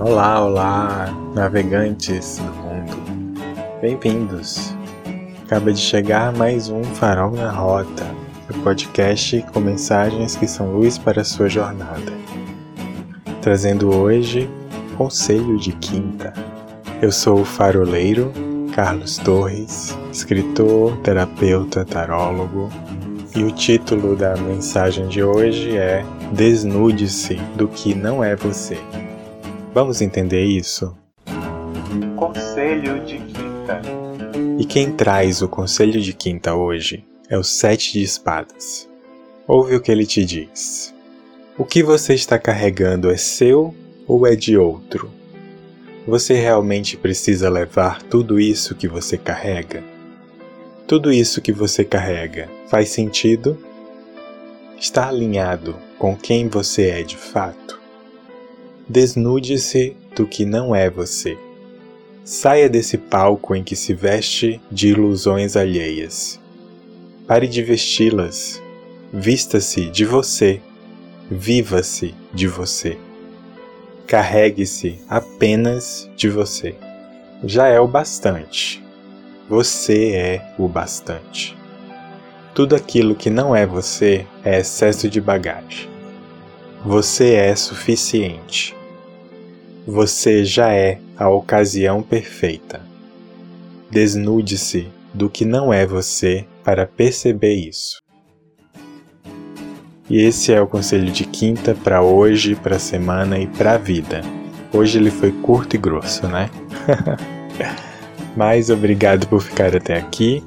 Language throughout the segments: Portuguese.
Olá, olá, navegantes do mundo. Bem-vindos. Acaba de chegar mais um Farol na Rota, o podcast com mensagens que são luz para a sua jornada. Trazendo hoje Conselho de Quinta. Eu sou o faroleiro Carlos Torres, escritor, terapeuta, tarólogo, e o título da mensagem de hoje é Desnude-se do que não é você. Vamos entender isso? Conselho de Quinta. E quem traz o Conselho de Quinta hoje é o Sete de Espadas. Ouve o que ele te diz. O que você está carregando é seu ou é de outro? Você realmente precisa levar tudo isso que você carrega? Tudo isso que você carrega faz sentido? Está alinhado com quem você é de fato? Desnude-se do que não é você. Saia desse palco em que se veste de ilusões alheias. Pare de vesti-las. Vista-se de você. Viva-se de você. Carregue-se apenas de você. Já é o bastante. Você é o bastante. Tudo aquilo que não é você é excesso de bagagem. Você é suficiente. Você já é a ocasião perfeita. Desnude-se do que não é você para perceber isso. E esse é o conselho de quinta para hoje, para semana e para a vida. Hoje ele foi curto e grosso, né? Mas obrigado por ficar até aqui.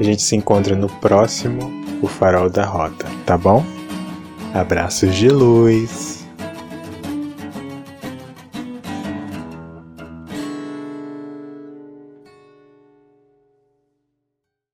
A gente se encontra no próximo O Farol da Rota, tá bom? Abraços de luz!